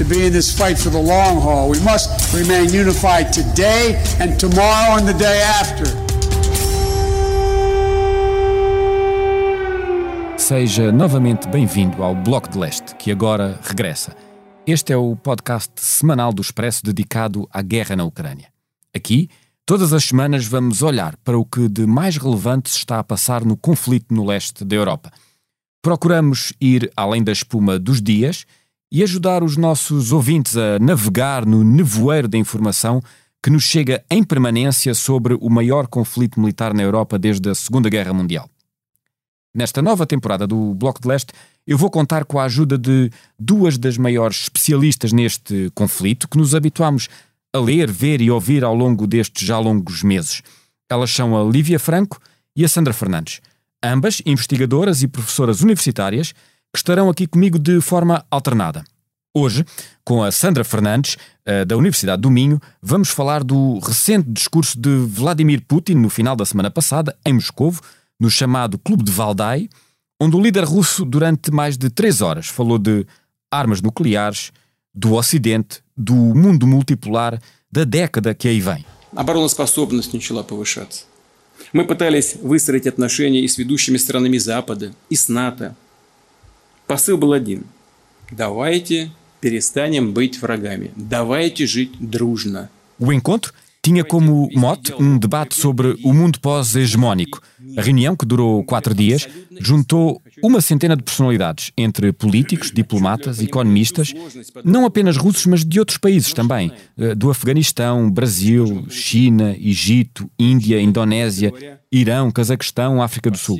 to be in this fight for the long haul. We must remain unified today and tomorrow and the day after. Seja novamente bem-vindo ao Bloco de Leste, que agora regressa. Este é o podcast semanal do Expresso dedicado à guerra na Ucrânia. Aqui, todas as semanas, vamos olhar para o que de mais relevante se está a passar no conflito no leste da Europa. Procuramos ir além da espuma dos dias e ajudar os nossos ouvintes a navegar no nevoeiro da informação que nos chega em permanência sobre o maior conflito militar na Europa desde a Segunda Guerra Mundial. Nesta nova temporada do Bloco de Leste, eu vou contar com a ajuda de duas das maiores especialistas neste conflito que nos habituamos a ler, ver e ouvir ao longo destes já longos meses. Elas são a Lívia Franco e a Sandra Fernandes, ambas investigadoras e professoras universitárias que estarão aqui comigo de forma alternada. Hoje, com a Sandra Fernandes, eh, da Universidade do Minho, vamos falar do recente discurso de Vladimir Putin no final da semana passada, em Moscovo, no chamado Clube de Valdai, onde o líder russo, durante mais de três horas, falou de armas nucleares, do Ocidente, do mundo multipolar, da década que aí vem. Обороноспособность начала повышаться. Мы пытались выстроить отношения и с ведущими странами Запада, и с НАТО. Посыл был один. Давайте перестанем быть врагами. Давайте жить дружно. O encontro tinha como mote um debate sobre o mundo pós-hegemónico. A reunião, que durou quatro dias, juntou uma centena de personalidades, entre políticos, diplomatas, economistas, não apenas russos, mas de outros países também, eh, do Afeganistão, Brasil, China, Egito, Índia, Indonésia, Irão, Cazaquistão, África do Sul.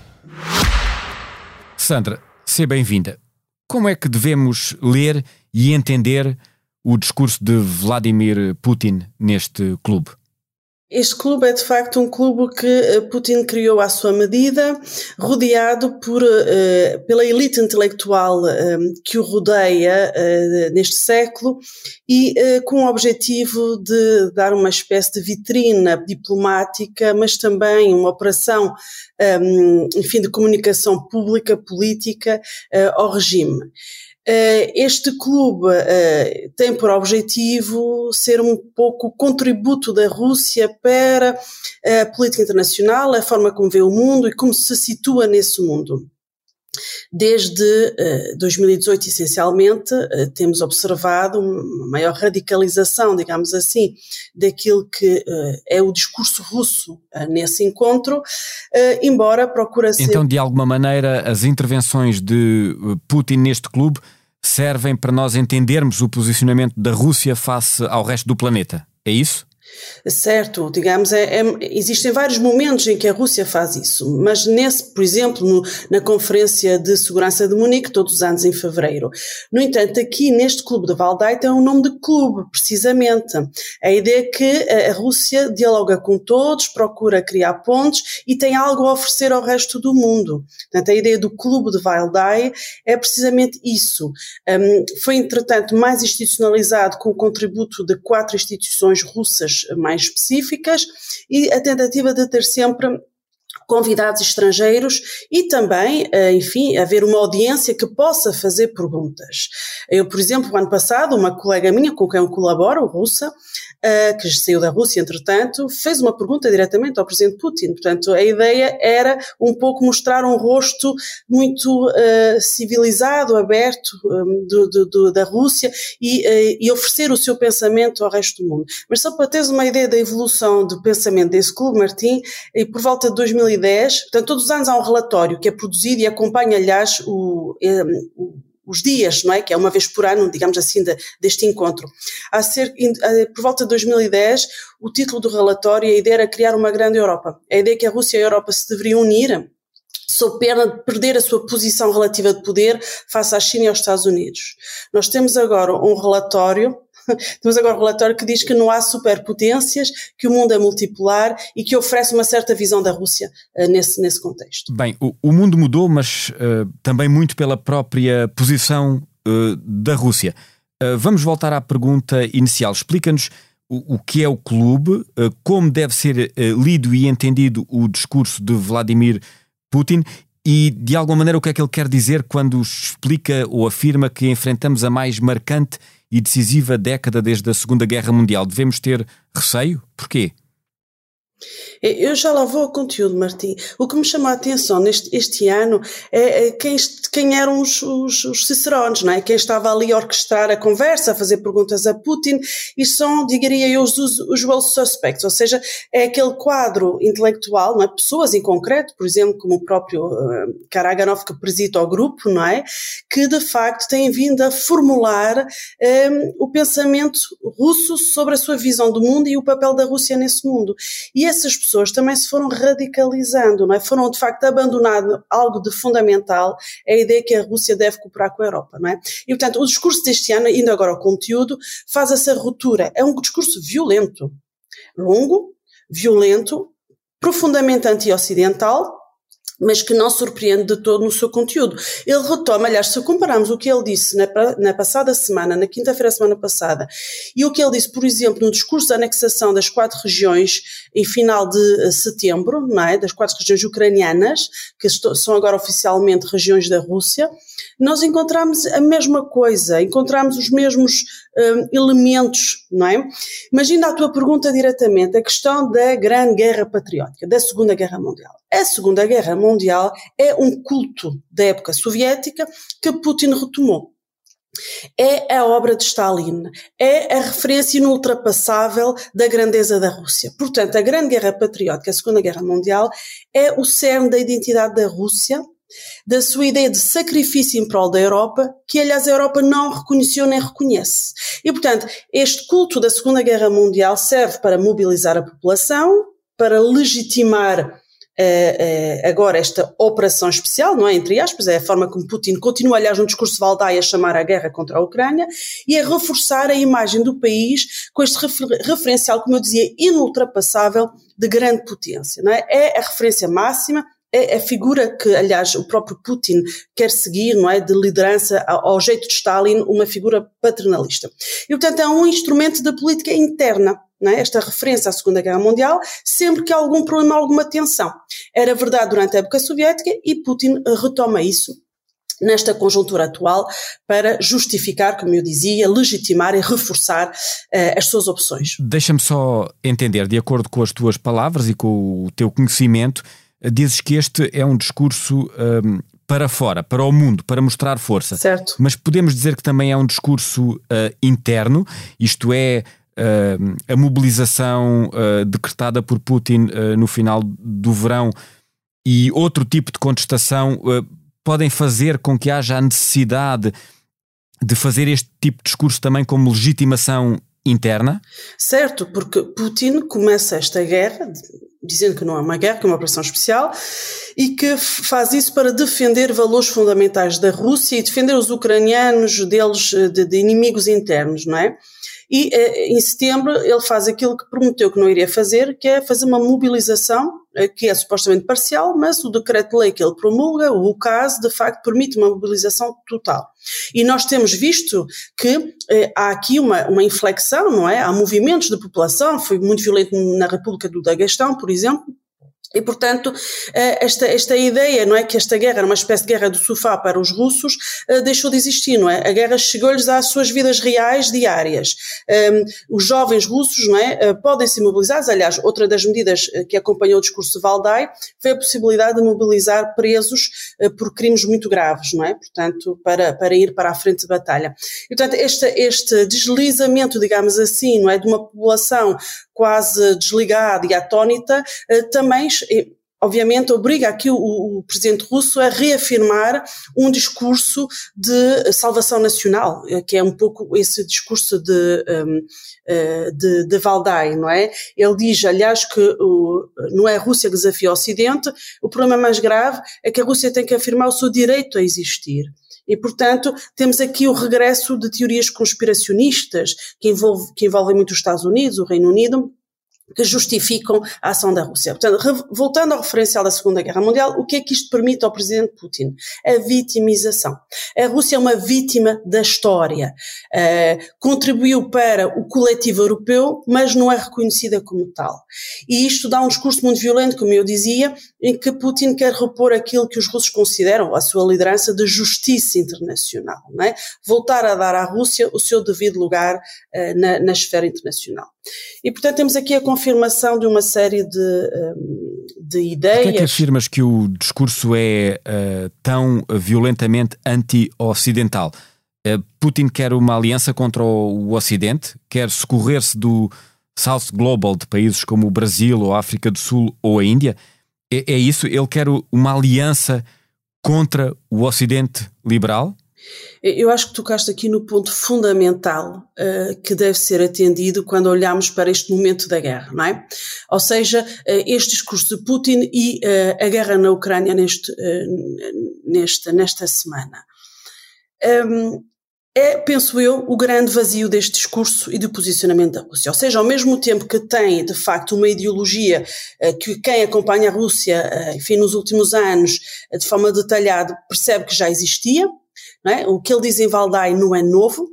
Sandra, seja bem-vinda. Como é que devemos ler e entender o discurso de Vladimir Putin neste clube? Este clube é de facto um clube que eh, Putin criou à sua medida, rodeado por, uh, pela elite intelectual uh, que o rodeia neste século e com o objetivo de dar uma espécie de vitrina diplomática, mas também uma operação, enfim, de comunicação pública, política ao regime. Eh, este clube eh, tem por objetivo ser um pouco o contributo da Rússia para a política internacional, a forma como vê o mundo e como se situa nesse mundo. Desde uh, 2018, essencialmente, uh, temos observado uma maior radicalização, digamos assim, daquilo que uh, é o discurso russo nesse encontro, embora procura ser. Então, de alguma maneira, as intervenções de Putin neste clube servem para nós entendermos o posicionamento da Rússia face ao resto do planeta. É isso? Certo, digamos, é, é, existem vários momentos em que a Rússia faz isso, mas nesse, por exemplo, no, na Conferência de Segurança de Munique, todos os anos em fevereiro. No entanto, aqui neste clube de Valdai tem um nome de clube, precisamente. A ideia é que a, Rússia dialoga com todos, procura criar pontos e tem algo a oferecer ao resto do mundo. Portanto, a ideia do clube de Valdai é precisamente isso. Um, foi, entretanto, mais institucionalizado com o contributo de quatro instituições russas mais específicas e a tentativa de ter sempre convidados estrangeiros e também, eh, enfim, haver uma audiência que possa fazer perguntas. Eu, por exemplo, ano passado, uma colega minha com quem eu colaboro, russa, que saiu da Rússia, entretanto, fez uma pergunta diretamente ao presidente Putin. Portanto, a ideia era um pouco mostrar um rosto muito uh, civilizado, aberto um, do, do, do, da Rússia e, uh, e oferecer o seu pensamento ao resto do mundo. Mas só para teres uma ideia da evolução do pensamento desse clube, Martim, e por volta de 2010, 2010, portanto, todos os anos há um relatório que é produzido e acompanha, aliás, o, eh, o os dias, não é? Que é uma vez por ano, digamos assim, de, deste encontro. Há ser, por volta de 2010, o título do relatório, a ideia era criar uma grande Europa. A ideia é que a Rússia e a Europa se deveriam unir sob pena de perder a sua posição relativa de poder face à China e aos Estados Unidos. Nós temos agora um relatório temos agora um relatório que diz que não há superpotências, que o mundo é multipolar e que oferece uma certa visão da Rússia uh, nesse, nesse contexto. Bem, o, o mundo mudou, mas uh, também muito pela própria posição uh, da Rússia. vamos voltar à pergunta inicial. Explica-nos o, o, que é o clube, como deve ser lido e entendido o discurso de Vladimir Putin e, de alguma maneira, o que é que ele quer dizer quando explica ou afirma que enfrentamos a mais marcante e decisiva década desde a Segunda Guerra Mundial. Devemos ter receio? Porquê? Eu já lá vou ao conteúdo, Martim. O que me chamou a atenção neste este ano é, é quem, quem eram os, os, os, cicerones, não é? Quem estava ali a orquestrar a conversa, a fazer perguntas a Putin, e são, diria eu, os usual suspects, ou seja, é aquele quadro intelectual, não é? Pessoas em concreto, por exemplo, como o próprio uh, Karaganov que presida o grupo, não é? Que de facto têm vindo a formular um, eh, o pensamento russo sobre a sua visão do mundo e o papel da Rússia nesse mundo. E essas pessoas também se foram radicalizando, não é? Foram de facto abandonado algo de fundamental, é a ideia que a Rússia deve cooperar com a Europa, não é? E portanto, o discurso deste ano, indo agora ao conteúdo, faz essa ruptura. É um discurso violento, longo, violento, profundamente anti-ocidental, mas que não surpreende de todo no seu conteúdo. Ele retoma, aliás, se compararmos o que ele disse na, na passada semana, na quinta-feira da semana passada, e o que ele disse, por exemplo, no discurso da anexação das quatro regiões em final de eh, setembro, não é? das quatro regiões ucranianas, que são agora oficialmente regiões da Rússia, nós encontramos a mesma coisa, encontramos os mesmos um, elementos, não é? Imagina a tua pergunta diretamente, a questão da Grande Guerra Patriótica, da Segunda Guerra Mundial. A Segunda Guerra Mundial é um culto da época soviética que Putin retomou. É a obra de Stalin, é a referência inultrapassável da grandeza da Rússia. Portanto, a Grande Guerra Patriótica, a Segunda Guerra Mundial, é o cerne da identidade da Rússia, da sua ideia de sacrifício em prol da Europa, que aliás a Europa não reconheceu nem reconhece. E portanto, este culto da Segunda Guerra Mundial serve para mobilizar a população, para legitimar Uh, uh, agora esta operação especial, não é? Entre aspas, é a forma como Putin continua, aliás, no discurso de Valdai a chamar a guerra contra a Ucrânia e a reforçar a imagem do país com este refer referencial, como eu dizia, inultrapassável de grande potência, não é? É a referência máxima, é a figura que, aliás, o próprio Putin quer seguir, não é, de liderança ao, jeito de Stalin, uma figura paternalista. E, portanto, é um instrumento da política interna, é? esta referência à Segunda Guerra Mundial, sempre que há algum problema, alguma tensão. Era verdade durante a época soviética e Putin retoma isso nesta conjuntura atual para justificar, como eu dizia, legitimar e reforçar uh, as suas opções. Deixa-me só entender, de acordo com as tuas palavras e com o teu conhecimento, dizes que este é um discurso um, para fora, para o mundo, para mostrar força. Certo. Mas podemos dizer que também é um discurso uh, interno, isto é, uh, a mobilização uh, decretada por Putin no final do verão e outro tipo de contestação podem fazer com que haja a necessidade de fazer este tipo de discurso também como legitimação interna? Certo, porque Putin começa esta guerra dizendo que não é uma guerra, que é uma operação especial, e que faz isso para defender valores fundamentais da Rússia e defender os ucranianos deles eh, de, de inimigos internos, não é? E eh, em setembro ele faz aquilo que prometeu que não iria fazer, que é fazer uma mobilização, que é supostamente parcial, mas o decreto-lei que ele promulga, o caso, de facto, permite uma mobilização total. E nós temos visto que eh, há aqui uma, uma inflexão, não é? Há movimentos de população, foi muito violento na República do Daguestão, por exemplo, E, portanto, eh, esta, esta ideia, não é, que esta guerra era uma espécie de guerra do sofá para os russos, eh, deixou de existir, não é? A guerra chegou-lhes às suas vidas reais diárias. Um, os jovens russos, não é, eh, podem ser mobilizados. Aliás, outra das medidas que acompanhou o discurso de Valdai foi a possibilidade de mobilizar presos por crimes muito graves, não é? Portanto, para, para ir para a frente de batalha. E, portanto, este, este deslizamento, digamos assim, não é, de uma população quase desligada e atónita, também obviamente obriga aqui o, o, presidente russo a reafirmar um discurso de salvação nacional, eh, que é um pouco esse discurso de, um, eh, de, de Valdai, não é? Ele diz, aliás, que o, não é a Rússia que desafia o Ocidente, o problema mais grave é que a Rússia tem que afirmar o seu direito a existir. E, portanto, temos aqui o regresso de teorias conspiracionistas que, envolve, que envolvem muito os Estados Unidos, o Reino Unido, que justificam a ação da Rússia. Portanto, voltando ao referencial da Segunda Guerra Mundial, o que é que isto permite ao presidente Putin? A vitimização. A Rússia é uma vítima da história. Uh, contribuiu para o coletivo europeu, mas não é reconhecida como tal. E isto dá um discurso muito violento, como eu dizia, em que Putin quer repor aquilo que os russos consideram a sua liderança de justiça internacional. É? Voltar a dar à Rússia o seu devido lugar uh, na, na esfera internacional. E, portanto, temos aqui a confirmação de uma série de, hum, de ideias. Porquê é que afirmas que o discurso é uh, tão violentamente anti-ocidental? Uh, Putin quer uma aliança contra o Ocidente, quer socorrer-se do South Global de países como o Brasil, ou a África do Sul ou a Índia. É, é isso? Ele quer uma aliança contra o Ocidente liberal? Eu acho que tocaste aqui no ponto fundamental uh, que deve ser atendido quando olhamos para este momento da guerra, não é? Ou seja, uh, este discurso de Putin e uh, a guerra na Ucrânia neste, nesta, nesta semana. Um, é, penso eu, o grande vazio deste discurso e do posicionamento da Rússia. Ou seja, ao mesmo tempo que tem, de facto, uma ideologia que quem acompanha a Rússia, enfim, nos últimos anos, de forma detalhada, percebe que já existia, é? O que ele diz em Valdai não é novo.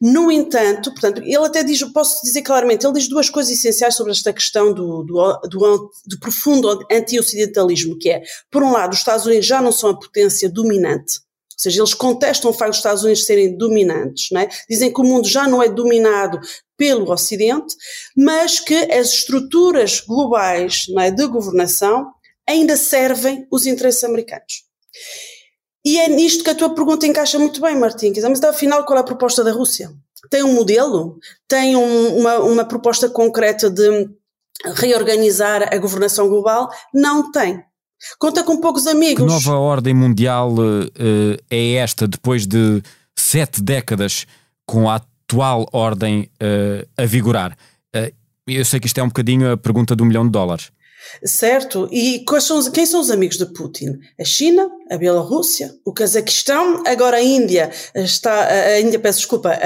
No entanto, portanto, ele até diz, posso dizer claramente, ele diz duas coisas essenciais sobre esta questão do, do, do, do profundo anti-ocidentalismo, que é, por um lado, os Estados Unidos já não são a potência dominante, ou seja, eles contestam o facto dos Estados Unidos serem dominantes, é? dizem que o mundo já não é dominado pelo Ocidente, mas que as estruturas globais é, de governação ainda servem os interesses americanos. E é nisto que a tua pergunta encaixa muito bem, Martim. Mas afinal, qual é a proposta da Rússia? Tem um modelo? Tem um, uma, uma proposta concreta de reorganizar a governação global? Não tem. Conta com poucos amigos. Que nova ordem mundial uh, é esta depois de sete décadas com a atual ordem uh, a vigorar? Uh, eu sei que isto é um bocadinho a pergunta do milhão de dólares. Certo? E são, quem são os amigos de Putin? A China, a Bielorrússia, o Cazaquistão, agora a Índia está, a Índia, peço desculpa,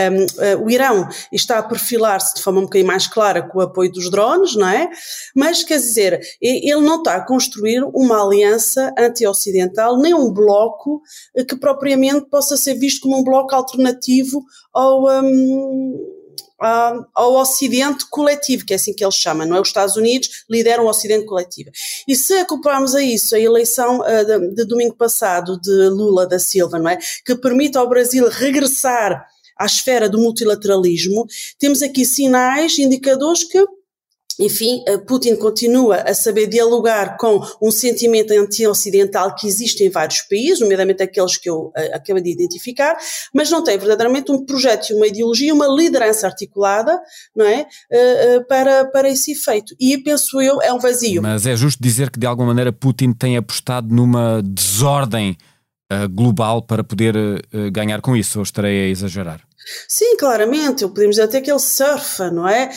um, o Irão está a perfilar-se de forma um bocadinho mais clara com o apoio dos drones, não é? Mas quer dizer, ele não está a construir uma aliança anti-ocidental, nem um bloco eh, que propriamente possa ser visto como um bloco alternativo ao. Um, ao Ocidente coletivo, que é assim que eles chamam, não é? Os Estados Unidos lideram o Ocidente coletivo. E se acoplarmos a isso a eleição uh, de, de, domingo passado de Lula da Silva, não é? Que permite ao Brasil regressar à esfera do multilateralismo, temos aqui sinais, indicadores que enfim, eh, Putin continua a saber dialogar com um sentimento anti-ocidental que existe em vários países, nomeadamente aqueles que eu uh, acabei de identificar, mas não tem verdadeiramente um projeto e uma ideologia, uma liderança articulada, não é, uh, para, para esse efeito. E penso eu, é um vazio. Mas é justo dizer que de alguma maneira Putin tem apostado numa desordem global para poder ganhar com isso, ou estarei a exagerar? Sim, claramente, podemos dizer até que ele surfa, não é?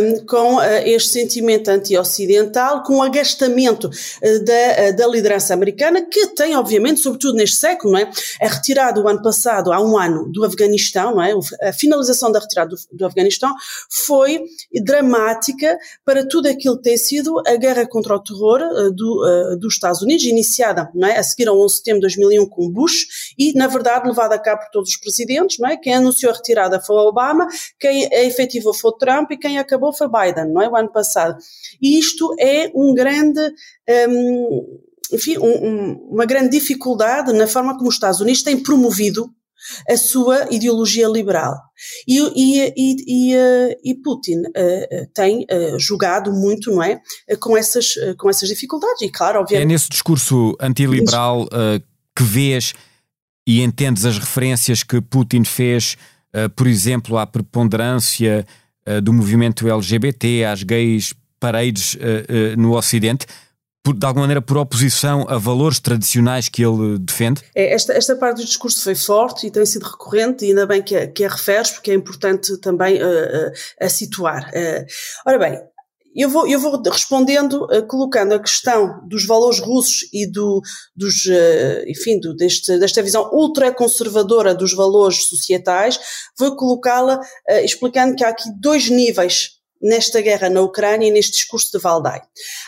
Um, com uh, este sentimento anti-ocidental, com o agastamento uh, da, uh, da liderança americana, que tem, obviamente, sobretudo neste século, não é? A retirada do ano passado, há um ano, do Afeganistão, não é? A finalização da retirada do, do Afeganistão foi dramática para tudo aquilo que tem sido a guerra contra o terror do, dos Estados Unidos, iniciada, não é? A seguir ao 11 de setembro de 2001 com Bush e, na verdade, levada a cabo por todos os presidentes, não é? Quem anunciou retirada foi Obama, quem a efetivou foi o Trump e quem acabou foi Biden, não é? O ano passado. E isto é um grande. Um, enfim, um, uma grande dificuldade na forma como os Estados Unidos têm promovido a sua ideologia liberal. E, e, e, e, Putin uh, tem uh, jogado muito, não é, com essas, uh, com essas dificuldades. E claro, obviamente... É nesse discurso antiliberal que vês e entendes as referências que Putin fez, por exemplo, à preponderância do movimento LGBT, às gays paredes no Ocidente, por, de alguma maneira por oposição a valores tradicionais que ele defende? É, esta, esta parte do discurso foi forte e tem sido recorrente, e ainda bem que a, que a referes, porque é importante também uh, uh, a situar. Uh, ora bem, eu vou, eu vou respondendo, colocando a questão dos valores russos e do, dos, enfim, do, deste, desta visão ultraconservadora dos valores societais, vou colocá-la explicando que há aqui dois níveis nesta guerra na Ucrânia e neste discurso de Valdai.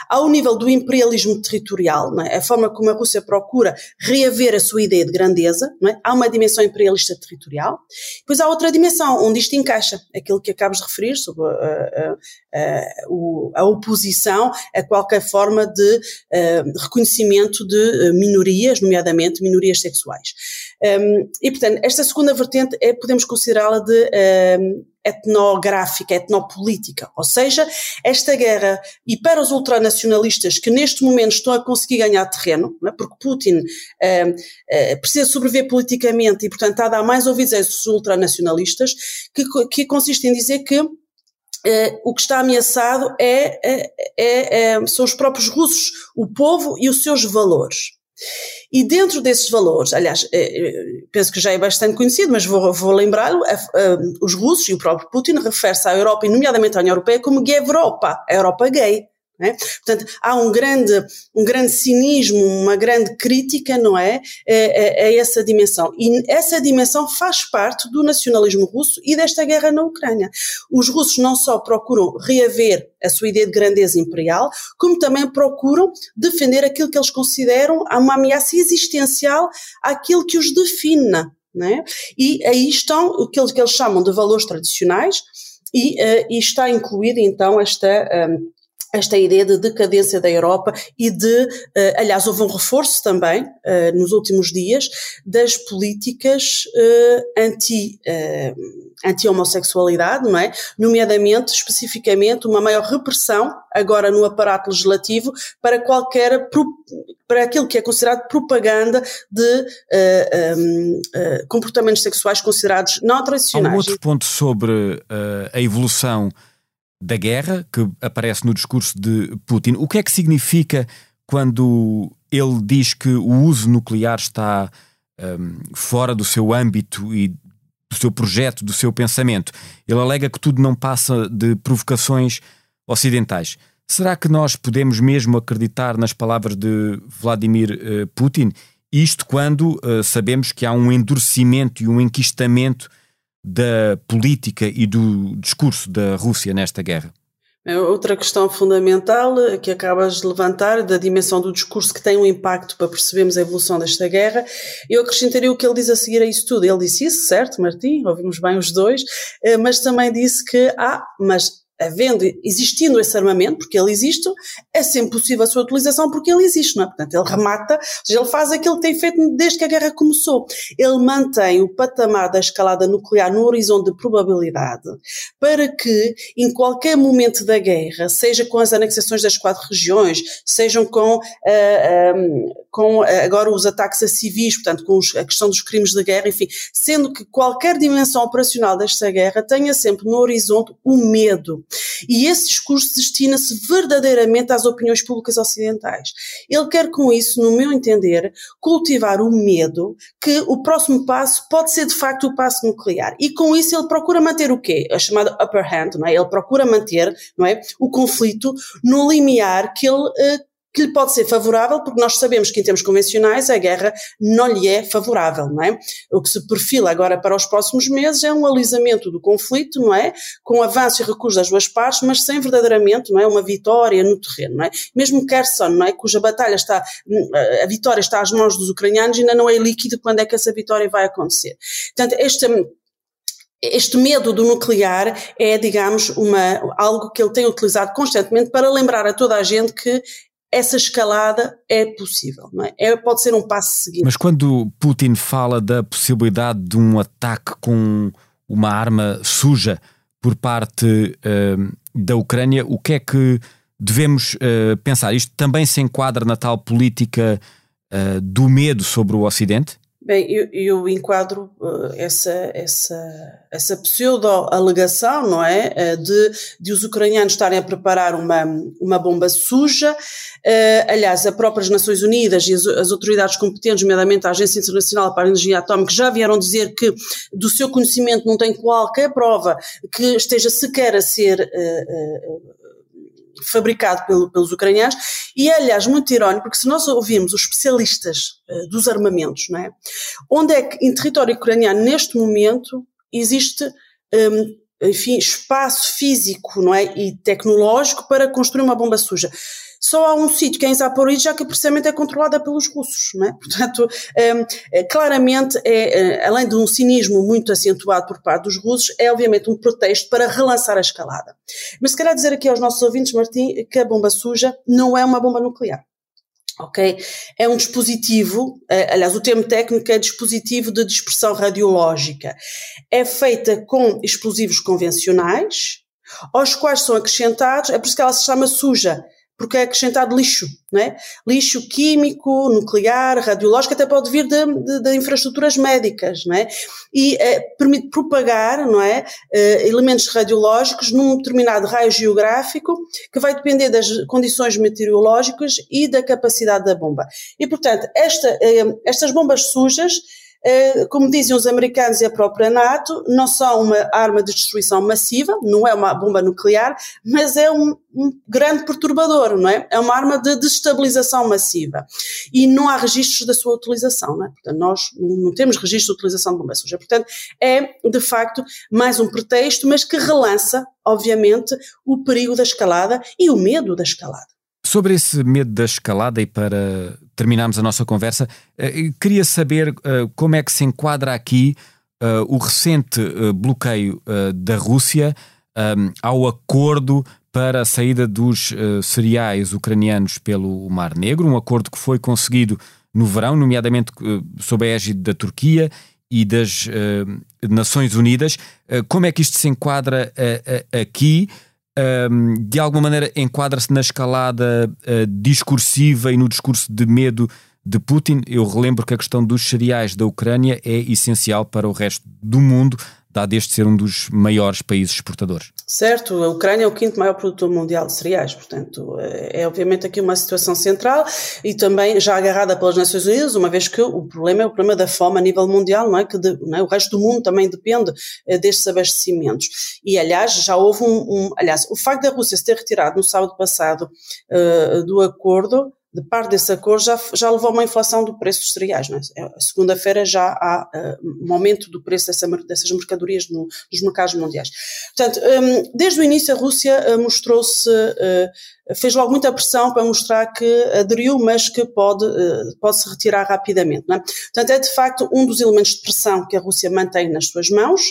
Ao nível do imperialismo territorial, é? a forma como a Rússia procura reaver a sua ideia de grandeza, é? há uma dimensão imperialista territorial, depois há outra dimensão onde isto encaixa, aquilo que acabas de referir sobre a, a, a, a oposição a qualquer forma de reconhecimento de minorias, nomeadamente minorias sexuais. Um, e, portanto, esta segunda vertente é, podemos considerá-la de um, etnográfica, etnopolítica, ou seja, esta guerra, e para os ultranacionalistas que neste momento estão a conseguir ganhar terreno, é? porque Putin uh, precisa sobreviver politicamente e, portanto, está a dar mais ouvidos a esses ultranacionalistas, que, que consiste em dizer que Uh, o que está ameaçado é, é, é, é, são os próprios russos, o povo e os seus valores. E dentro desses valores, aliás, eh, eh, penso que já é bastante conhecido, mas vou, vou lembrá-lo, os russos e o próprio Putin refere-se à Europa, e nomeadamente à União Europeia, como Europa, a Europa gay. É? Portanto, há um grande, um grande cinismo, uma grande crítica, não é, a, a, a, essa dimensão. E essa dimensão faz parte do nacionalismo russo e desta guerra na Ucrânia. Os russos não só procuram reaver a sua ideia de grandeza imperial, como também procuram defender aquilo que eles consideram uma ameaça existencial àquilo que os define. É? E aí estão o que eles, chamam de valores tradicionais, e, uh, e está incluída então esta. Um, esta ideia de decadência da Europa e de, uh, aliás, houve um reforço também uh, nos últimos dias das políticas uh, anti, anti-homossexualidade, não é? Nomeadamente, especificamente, uma maior repressão agora no aparato legislativo para qualquer para aquilo que é considerado propaganda de comportamentos sexuais considerados não tradicionais. Há um outro ponto sobre a evolução da guerra, que aparece no discurso de Putin. O que é que significa quando ele diz que o uso nuclear está um, fora do seu âmbito e do seu projeto, do seu pensamento? Ele alega que tudo não passa de provocações ocidentais. Será que nós podemos mesmo acreditar nas palavras de Vladimir uh, Putin? Isto quando uh, sabemos que há um endurecimento e um enquistamento da política e do discurso da Rússia nesta guerra? É outra questão fundamental eh, que acabas de levantar, da dimensão do discurso que tem um impacto para percebermos a evolução desta guerra, eu acrescentaria o que ele diz a seguir a isso tudo. Ele disse isso, certo, Martim? Ouvimos bem os dois, eh, mas também disse que, ah, mas havendo, existindo esse armamento, porque ele existe, é sempre possível a sua utilização porque ele existe, não é? Portanto, ele remata, ou seja, ele faz aquilo que tem feito desde que a guerra começou. Ele mantém o patamar da escalada nuclear no horizonte de probabilidade para que, em qualquer momento da guerra, seja com as anexações das quatro regiões, sejam com, uh, ah, um, ah, com uh, agora os ataques a civis, portanto, com os, a questão dos crimes de guerra, enfim, sendo que qualquer dimensão operacional desta guerra tenha sempre no horizonte o medo. E esse discurso destina-se verdadeiramente às opiniões públicas ocidentais. Ele quer com isso, no meu entender, cultivar o medo que o próximo passo pode ser de facto o passo nuclear. E com isso ele procura manter o quê? A chamada upper hand, não é? Ele procura manter, não é? O conflito no limiar que ele uh, que lhe pode ser favorável, porque nós sabemos que em termos convencionais a guerra não lhe é favorável, não é? O que se perfila agora para os próximos meses é um alisamento do conflito, não é? Com avanço e recurso das duas partes, mas sem verdadeiramente, não é? Uma vitória no terreno, não é? Mesmo Kherson, não é? Cuja batalha está, a vitória está às mãos dos ucranianos, ainda não é líquido quando é que essa vitória vai acontecer. Portanto, este este medo do nuclear é, digamos, uma, algo que ele tem utilizado constantemente para lembrar a toda a gente que essa escalada é possível, é? é? Pode ser um passo seguinte. Mas quando Putin fala da possibilidade de um ataque com uma arma suja por parte uh, da Ucrânia, o que é que devemos uh, pensar? Isto também se enquadra na tal política uh, do medo sobre o Ocidente? Bem, eu, eu enquadro uh, essa, essa, essa pseudo-alegação, não é? Uh, de, de os ucranianos estarem a preparar uma, uma bomba suja. Uh, aliás, as próprias Nações Unidas e as, as, autoridades competentes, nomeadamente a Agência Internacional para a Energia Atómica, já vieram dizer que do seu conhecimento não tem qualquer prova que esteja sequer a ser fabricado pelo, pelos ucranianos, e é, aliás, muito irónico, porque se nós ouvirmos os especialistas uh, dos armamentos, não é? onde é que em território ucraniano, neste momento, existe um, enfim, espaço físico não é? e tecnológico para construir uma bomba suja. Só há um sítio que é em Zaporizhia que precisamente é controlada pelos russos, não é? Portanto, um, é, claramente, é, é, além de um cinismo muito acentuado por parte dos russos, é obviamente um pretexto para relançar a escalada. Mas se calhar dizer aqui aos nossos ouvintes, Martim, que a bomba suja não é uma bomba nuclear. Ok? É um dispositivo, é, aliás, o termo técnico é dispositivo de dispersão radiológica. É feita com explosivos convencionais, aos quais são acrescentados, é por isso que ela se chama suja, porque é acrescentado lixo, não é? Lixo químico, nuclear, radiológico, até pode vir de, de, de infraestruturas médicas, não é? E é, permite propagar, não é, uh, elementos radiológicos num determinado raio geográfico que vai depender das condições meteorológicas e da capacidade da bomba. E, portanto, esta, uh, estas bombas sujas eh, como dizem os americanos e a própria NATO, não são uma arma de destruição massiva, não é uma bomba nuclear, mas é um, um grande perturbador, não é? É uma arma de destabilização massiva. E não há registros da sua utilização, não é? Portanto, nós não temos registro de utilização de bomba suja. Portanto, é, de facto, mais um pretexto, mas que relança, obviamente, o perigo da escalada e o medo da escalada. Sobre esse medo da escalada e para terminarmos a nossa conversa, eh, queria saber eh, como é que se enquadra aqui eh, o recente bloqueio da Rússia ao acordo para a saída dos cereais ucranianos pelo Mar Negro, um acordo que foi conseguido no verão, nomeadamente sob a égide da Turquia e das Nações Unidas. como é que isto se enquadra aqui? Um, de alguma maneira enquadra-se na escalada uh, discursiva e no discurso de medo de Putin. Eu relembro que a questão dos cereais da Ucrânia é essencial para o resto do mundo, dado este ser um dos maiores países exportadores. Certo, a Ucrânia é o quinto maior produtor mundial de cereais, portanto, é, é obviamente aqui uma situação central e também já agarrada pelas Nações Unidas, uma vez que o problema é o problema da fome a nível mundial, não é? Que de, não é? o resto do mundo também depende é, destes abastecimentos. E, aliás, já houve um, um, Aliás, o facto da Rússia se ter retirado no sábado passado uh, do acordo de parte desse acordo já, já levou a uma inflação do preço dos cereais. É? é Segunda-feira já há uh, um aumento do preço dessa, dessas mercadorias no, nos mercados mundiais. Portanto, um, desde o início a Rússia uh, mostrou-se, uh, fez logo muita pressão para mostrar que aderiu, mas que pode, pode se retirar rapidamente. É? Portanto, é de facto um dos elementos de pressão que a Rússia mantém nas suas mãos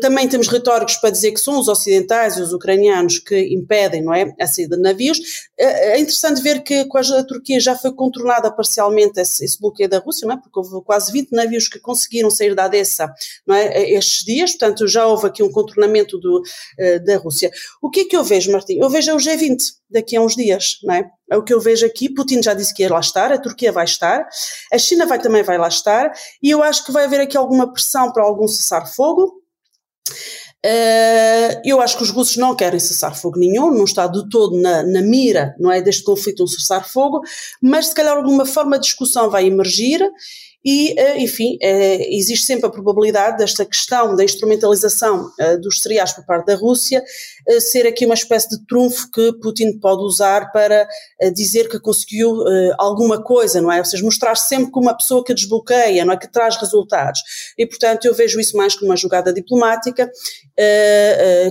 também temos retóricos para dizer que são os ocidentais e os ucranianos que impedem não é, a saída de navios. Eh, é interessante ver que com a Turquia já foi contornada parcialmente esse, esse bloqueio da Rússia, não é? porque houve quase 20 navios que conseguiram sair da Odessa não é, estes dias, portanto já houve aqui um contornamento do, eh, da Rússia. O que é que eu vejo, Martim? Eu vejo o G20 daqui a uns dias, não é? É o que eu vejo aqui. Putin já disse que ia lá estar, a Turquia vai estar, a China vai, também vai lá estar, e eu acho que vai haver aqui alguma pressão para algum cessar-fogo. Uh, eu acho que os russos não querem cessar fogo nenhum, não está de todo na, na mira, não é, deste conflito um cessar fogo, mas se calhar alguma forma de discussão vai emergir e, eh, enfim, eh, existe sempre a probabilidade desta questão da instrumentalização eh, dos cereais por parte da Rússia ser aqui uma espécie de trunfo que Putin pode usar para dizer que conseguiu alguma coisa, não é? Ou seja, mostrar -se sempre como uma pessoa que desbloqueia, não é? Que traz resultados. E, portanto, eu vejo isso mais como uma jogada diplomática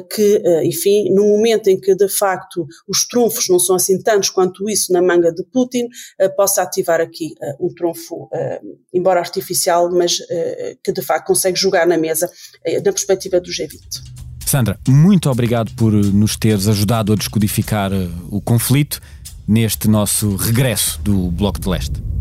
que, enfim, no momento em que de facto os trunfos não são assim tantos quanto isso na manga de Putin, possa ativar aqui um trunfo embora artificial, mas que de facto consegue jogar na mesa na perspectiva do G20. Sandra, muito obrigado por nos teres ajudado a descodificar o conflito neste nosso regresso do Bloco de Leste.